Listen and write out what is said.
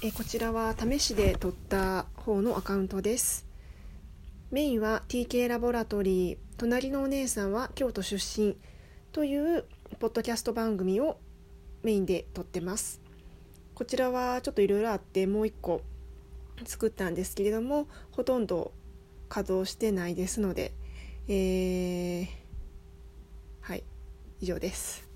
えこちらは試しで撮った方のアカウントです。メインは TK ラボラトリー。隣のお姉さんは京都出身というポッドキャスト番組をメインで撮ってます。こちらはちょっといろいろあってもう一個作ったんですけれどもほとんど稼働してないですので、えー、はい以上です。